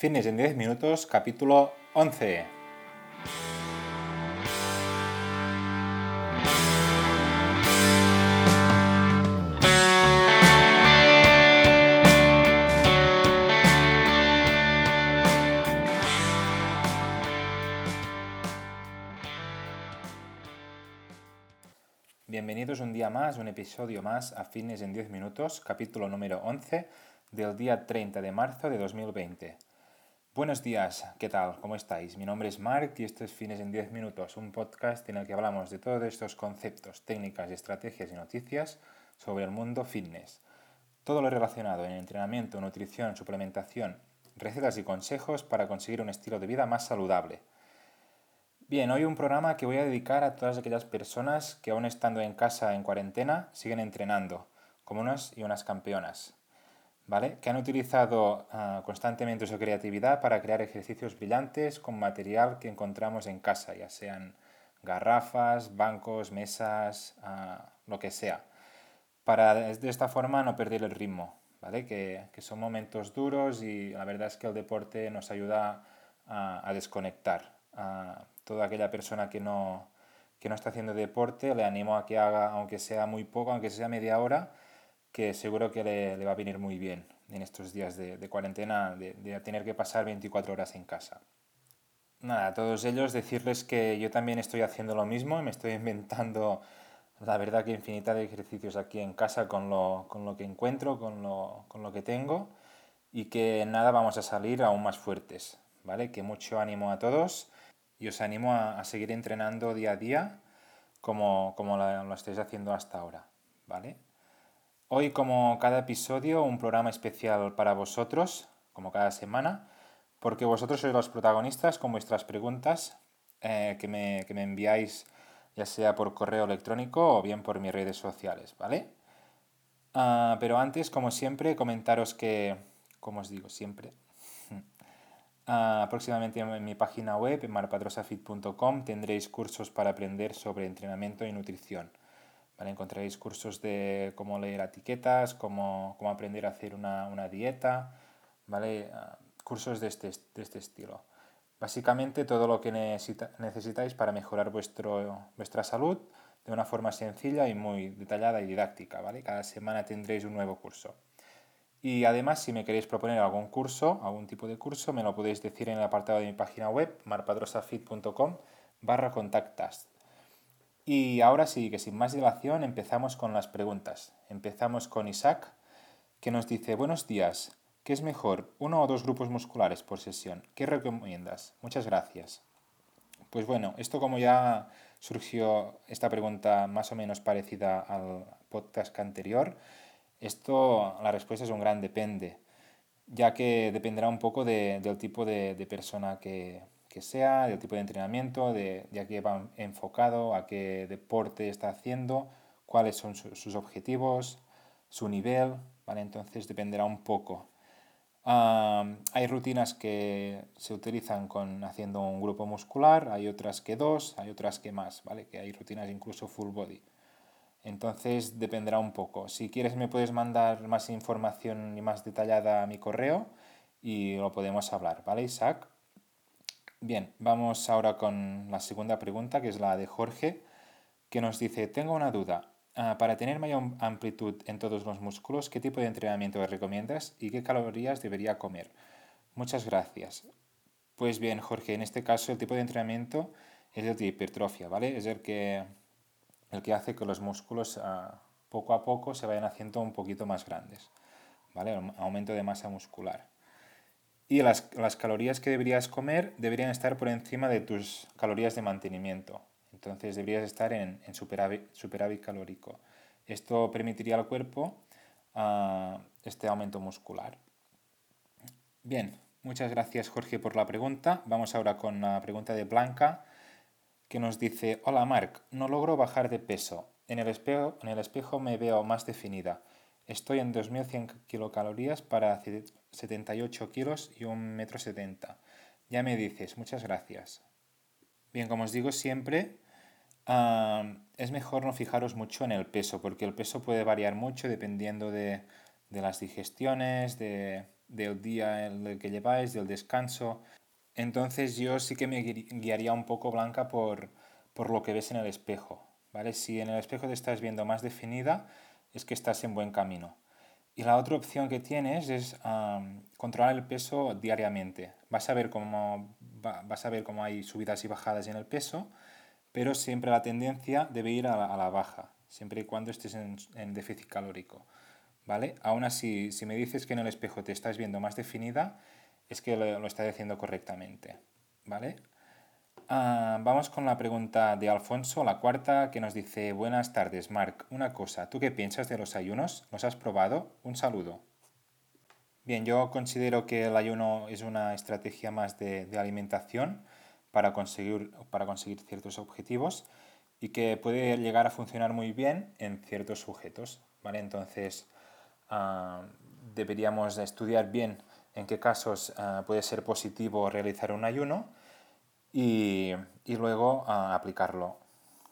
Fitness en 10 minutos, capítulo 11. Bienvenidos un día más, un episodio más a Fitness en 10 minutos, capítulo número 11 del día 30 de marzo de 2020. Buenos días, ¿qué tal? ¿Cómo estáis? Mi nombre es Mark y esto es Fines en 10 Minutos, un podcast en el que hablamos de todos estos conceptos, técnicas, estrategias y noticias sobre el mundo fitness. Todo lo relacionado en entrenamiento, nutrición, suplementación, recetas y consejos para conseguir un estilo de vida más saludable. Bien, hoy un programa que voy a dedicar a todas aquellas personas que aún estando en casa en cuarentena siguen entrenando, como unas y unas campeonas. Que han utilizado ah, constantemente su creatividad para crear ejercicios brillantes con material que encontramos en casa, ya sean garrafas, bancos, mesas, ah, lo que sea, para de esta forma no perder el ritmo, ¿vale? Que, son momentos duros y la verdad es que el deporte nos ayuda a, desconectar. A toda aquella persona que no, que no está haciendo deporte, le animo a que haga, aunque sea muy poco, aunque sea media hora, que seguro que le, va a venir muy bien en estos días de, cuarentena, de, tener que pasar 24 horas en casa. Nada, a todos ellos decirles que yo también estoy haciendo lo mismo, me estoy inventando la verdad que infinidad de ejercicios aquí en casa con lo, con lo que encuentro, con lo, con lo, que tengo y que nada vamos a salir aún más fuertes, ¿vale? Que mucho ánimo a todos y os animo a, seguir entrenando día a día como, como lo, lo estáis haciendo hasta ahora, ¿vale? Hoy, como cada episodio, un programa especial para vosotros, como cada semana, porque vosotros sois los protagonistas con vuestras preguntas eh, que, me, enviáis ya sea por correo electrónico o bien por mis redes sociales, ¿vale? Ah, pero antes, como siempre, comentaros que, como os digo siempre, ah, próximamente en mi página web, en marpatrosafit.com, tendréis cursos para aprender sobre entrenamiento y nutrición. Encontraréis cursos de cómo leer etiquetas, cómo, cómo aprender a hacer una, una dieta, ¿vale? Ah, cursos de este, de este estilo. Básicamente todo lo que necesitáis para mejorar vuestro, vuestra salud de una forma sencilla y muy detallada y didáctica. ¿vale? Cada semana tendréis un nuevo curso. Y además, si me queréis proponer algún curso, algún tipo de curso, me lo podéis decir en el apartado de mi página web, marpadrosafit.com barra contactas. Y ahora sí, que sin más dilación empezamos con las preguntas. Empezamos con Isaac, que nos dice, buenos días, ¿qué es mejor, uno o dos grupos musculares por sesión? ¿Qué recomiendas? Muchas gracias. Pues bueno, esto como ya surgió esta pregunta más o menos parecida al podcast anterior, esto la respuesta es un gran depende, ya que dependerá un poco del tipo de persona que, que sea, del tipo de entrenamiento, de, a qué va enfocado, a qué deporte está haciendo, cuáles son sus objetivos, su nivel, ¿vale? Entonces dependerá un poco. hay rutinas que se utilizan con haciendo un grupo muscular, hay otras que dos, hay otras que más, ¿vale? Que hay rutinas incluso full body. Entonces dependerá un poco. Si quieres me puedes mandar más información y más detallada a mi correo y lo podemos hablar, ¿vale, Isaac? Bien, vamos ahora con la segunda pregunta, que es la de Jorge, que nos dice, tengo una duda. Ah, para tener mayor amplitud en todos los músculos, ¿qué tipo de entrenamiento recomiendas y qué calorías debería comer? Muchas gracias. Pues bien, Jorge, en este caso el tipo de entrenamiento es el de hipertrofia, ¿vale? Es el que, el que hace que los músculos ah, poco a poco se vayan haciendo un poquito más grandes, ¿vale? Aumento de masa muscular. Y las, las, calorías que deberías comer deberían estar por encima de tus calorías de mantenimiento. Entonces deberías estar en, en superávit, calórico. Esto permitiría al cuerpo uh, este aumento muscular. Bien, muchas gracias Jorge por la pregunta. Vamos ahora con la pregunta de Blanca que nos dice, hola Marc, no logro bajar de peso. En el espejo, en el espejo me veo más definida. Estoy en 2100 kilocalorías para 78 kilos y 1,70 m. Ya me dices, muchas gracias. Bien, como os digo siempre, es mejor no fijaros mucho en el peso, porque el peso puede variar mucho dependiendo de, las digestiones, de, del día en el que lleváis, del descanso. Entonces yo sí que me guiaría un poco, Blanca, por, por lo que ves en el espejo. ¿vale? Si en el espejo te estás viendo más definida, es que estás en buen camino. Y la otra opción que tienes es controlar el peso diariamente. Vas a, ver cómo, vas a ver cómo hay subidas y bajadas en el peso, pero siempre la tendencia debe ir a la, baja, siempre y cuando estés en, déficit calórico. ¿vale? Aún así, si me dices que en el espejo te estás viendo más definida, es que lo, lo estás haciendo correctamente. ¿vale? Ah, vamos con la pregunta de Alfonso, la cuarta, que nos dice, buenas tardes, Marc. Una cosa, ¿tú qué piensas de los ayunos? ¿Los has probado? Un saludo. Bien, yo considero que el ayuno es una estrategia más de, alimentación para conseguir, para conseguir ciertos objetivos y que puede llegar a funcionar muy bien en ciertos sujetos. ¿vale? Entonces, ah, deberíamos estudiar bien en qué casos ah, puede ser positivo realizar un ayuno y, y luego uh, aplicarlo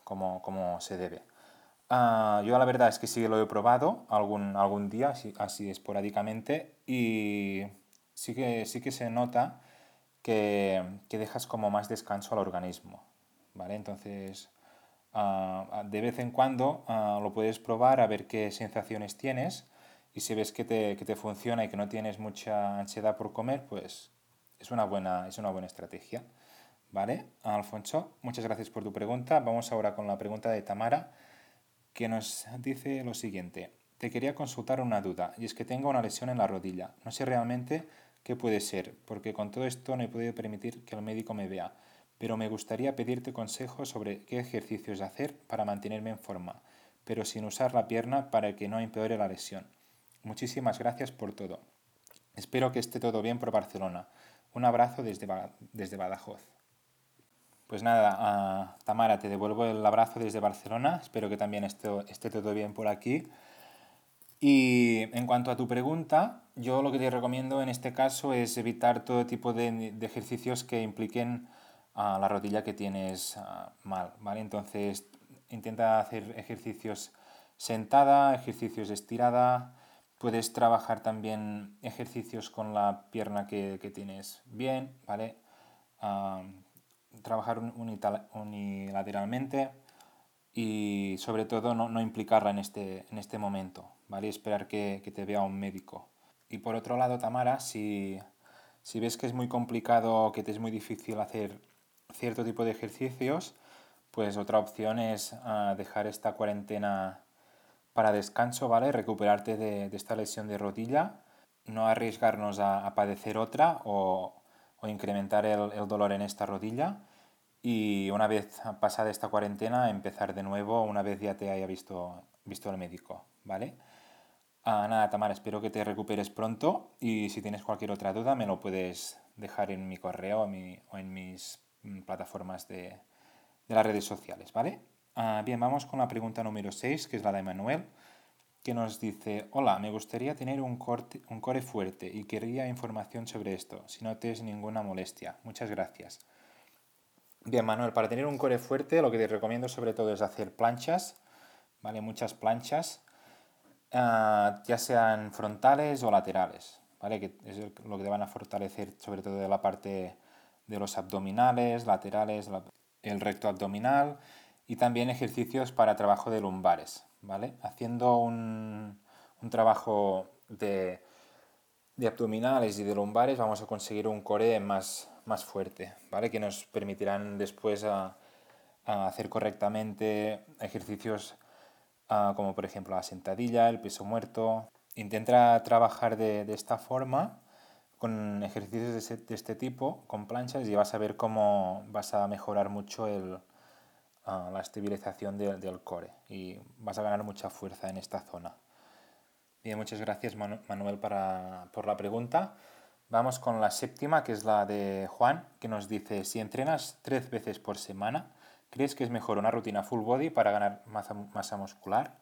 como, como, se debe. Uh, yo la verdad es que sí lo he probado algún, algún día, así, así esporádicamente, y sí que, sí que se nota que, que dejas como más descanso al organismo. ¿vale? Entonces, uh, de vez en cuando lo puedes probar a ver qué sensaciones tienes y si ves que te, que te, funciona y que no tienes mucha ansiedad por comer, pues es una buena, es una buena estrategia. ¿Vale? Alfonso, muchas gracias por tu pregunta. Vamos ahora con la pregunta de Tamara, que nos dice lo siguiente. Te quería consultar una duda, y es que tengo una lesión en la rodilla. No sé realmente qué puede ser, porque con todo esto no he podido permitir que el médico me vea, pero me gustaría pedirte consejos sobre qué ejercicios hacer para mantenerme en forma, pero sin usar la pierna para que no empeore la lesión. Muchísimas gracias por todo. Espero que esté todo bien por Barcelona. Un abrazo desde, desde Badajoz. Pues nada, Tamara, te devuelvo el abrazo desde Barcelona. Espero que también esté, esté todo bien por aquí. Y en cuanto a tu pregunta, yo lo que te recomiendo en este caso es evitar todo tipo de, ejercicios que impliquen a la rodilla que tienes mal, ¿vale? Entonces, intenta hacer ejercicios sentada, ejercicios estirada. Puedes trabajar también ejercicios con la pierna que, que tienes bien, ¿vale? Trabajar unilateralmente y sobre todo no, no, implicarla en este, en este momento, ¿vale? Esperar que, que, te vea un médico. Y por otro lado, Tamara, si, si ves que es muy complicado, que te es muy difícil hacer cierto tipo de ejercicios, pues otra opción es uh, dejar esta cuarentena para descanso, ¿vale? Recuperarte de, de, esta lesión de rodilla, no arriesgarnos a padecer otra o, o incrementar el, el, dolor en esta rodilla y una vez pasada esta cuarentena empezar de nuevo una vez ya te haya visto, visto el médico, ¿vale? Ah, nada, Tamara, espero que te recuperes pronto y si tienes cualquier otra duda me lo puedes dejar en mi correo o, en mis mm, plataformas de, de, las redes sociales, ¿vale? Ah, bien, vamos con la pregunta número 6, que es la de Manuel que nos dice, hola, me gustaría tener un, un core fuerte y quería información sobre esto, si no te es ninguna molestia. Muchas gracias. Bien, Manuel, para tener un core fuerte lo que te recomiendo sobre todo es hacer planchas, ¿vale? Muchas planchas, uh, ya sean frontales o laterales, ¿vale? Que es lo que te van a fortalecer sobre todo de la parte de los abdominales, laterales, la, el recto abdominal y también ejercicios para trabajo de lumbares, ¿vale? Haciendo un, un trabajo de, de, abdominales y de lumbares vamos a conseguir un core más, más fuerte, ¿vale? Que nos permitirán después a, hacer correctamente ejercicios a, como por ejemplo la sentadilla, el peso muerto. Intenta trabajar de, de esta forma con ejercicios de, ese, de, este tipo, con planchas, y vas a ver cómo vas a mejorar mucho el, la estabilización de, del core y vas a ganar mucha fuerza en esta zona. Bien, muchas gracias Manuel para, por la pregunta. Vamos con la séptima, que es la de Juan, que nos dice, si entrenas tres veces por semana, ¿crees que es mejor una rutina full body para ganar masa, masa muscular?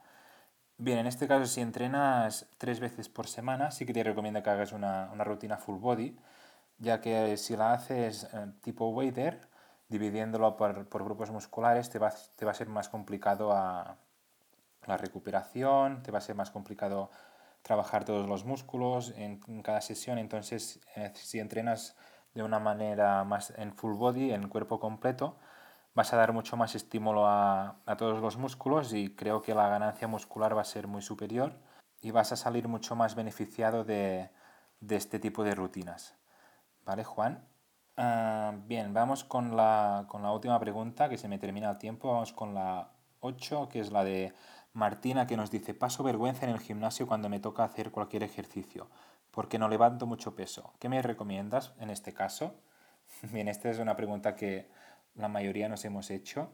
Bien, en este caso, si entrenas tres veces por semana, sí que te recomiendo que hagas una, una rutina full body, ya que si la haces eh, tipo wader, dividiéndolo por, por grupos musculares, te va, te va, a ser más complicado a la recuperación, te va a ser más complicado trabajar todos los músculos en, cada sesión. Entonces, eh, si entrenas de una manera más en full body, en cuerpo completo, vas a dar mucho más estímulo a, a, todos los músculos y creo que la ganancia muscular va a ser muy superior y vas a salir mucho más beneficiado de, de este tipo de rutinas. ¿Vale, Juan? Ah, bien, vamos con la, con la última pregunta, que se me termina el tiempo. Vamos con la 8, que es la de Martina, que nos dice, paso vergüenza en el gimnasio cuando me toca hacer cualquier ejercicio, porque no levanto mucho peso. ¿Qué me recomiendas en este caso? Bien, esta es una pregunta que la mayoría nos hemos hecho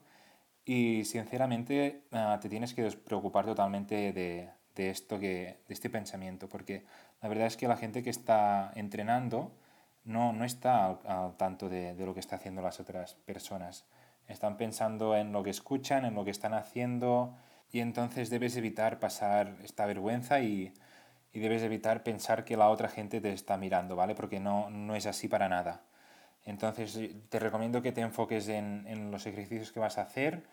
y sinceramente ah, te tienes que preocupar totalmente de, de esto, que, de este pensamiento, porque la verdad es que la gente que está entrenando no, no está al, tanto de, de, lo que está haciendo las otras personas. Están pensando en lo que escuchan, en lo que están haciendo, y entonces debes evitar pasar esta vergüenza y, y, debes evitar pensar que la otra gente te está mirando, ¿vale? Porque no, no es así para nada. Entonces te recomiendo que te enfoques en, en, los ejercicios que vas a hacer.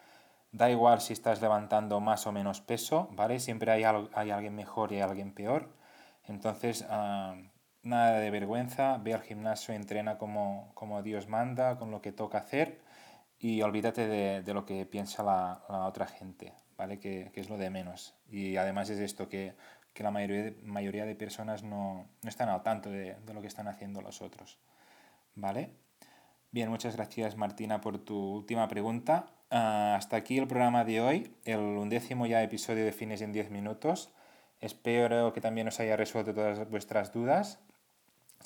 Da igual si estás levantando más o menos peso, ¿vale? Siempre hay, hay alguien mejor y hay alguien peor. Entonces, uh, nada de vergüenza, ve al gimnasio, entrena como, como Dios manda, con lo que toca hacer y olvídate de, de lo que piensa la, la otra gente, ¿vale? Que, que, es lo de menos. Y además es esto, que, que la mayoría de, mayoría de personas no, no, están al tanto de, de, lo que están haciendo los otros, ¿vale? Bien, muchas gracias Martina por tu última pregunta. Uh, hasta aquí el programa de hoy, el undécimo ya episodio de Fines en 10 minutos. Espero que también os haya resuelto todas vuestras dudas.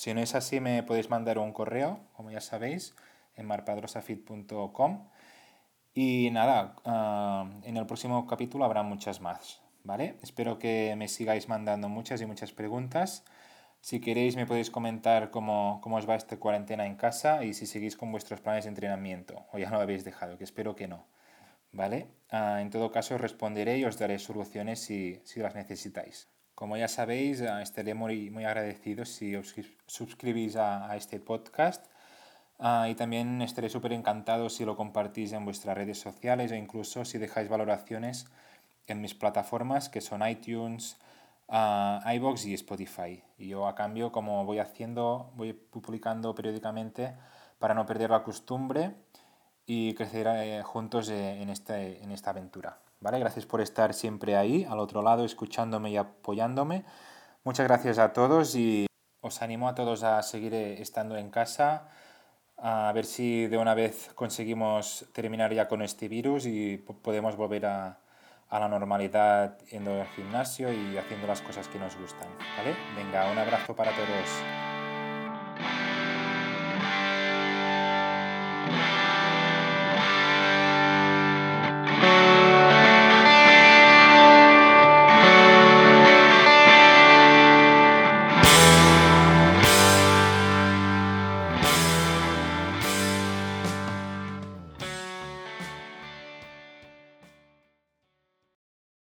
Si no es así, me podéis mandar un correo, como ya sabéis, en marpadrosafit.com. Y nada, uh, en el próximo capítulo habrá muchas más, ¿vale? Espero que me sigáis mandando muchas y muchas preguntas. Si queréis me podéis comentar cómo, cómo os va esta cuarentena en casa y si seguís con vuestros planes de entrenamiento o ya lo habéis dejado, que espero que no, ¿vale? Uh, en todo caso responderé y os daré soluciones si, si las necesitáis. Como ya sabéis, uh, estaré muy, muy agradecido si os suscribís a, a este podcast Uh, y también estaré súper encantado si lo compartís en vuestras redes sociales o incluso si dejáis valoraciones en mis plataformas que son iTunes, uh, iBox y Spotify. Y yo a cambio, como voy haciendo, voy publicando periódicamente para no perder la costumbre y crecer eh, juntos eh, en, este, en esta aventura. ¿Vale? Gracias por estar siempre ahí, al otro lado, escuchándome y apoyándome. Muchas gracias a todos y os animo a todos a seguir eh, estando en casa a ver si de una vez conseguimos terminar ya con este virus y podemos volver a, a la normalidad yendo al gimnasio y haciendo las cosas que nos gustan. ¿vale? Venga, un abrazo para todos.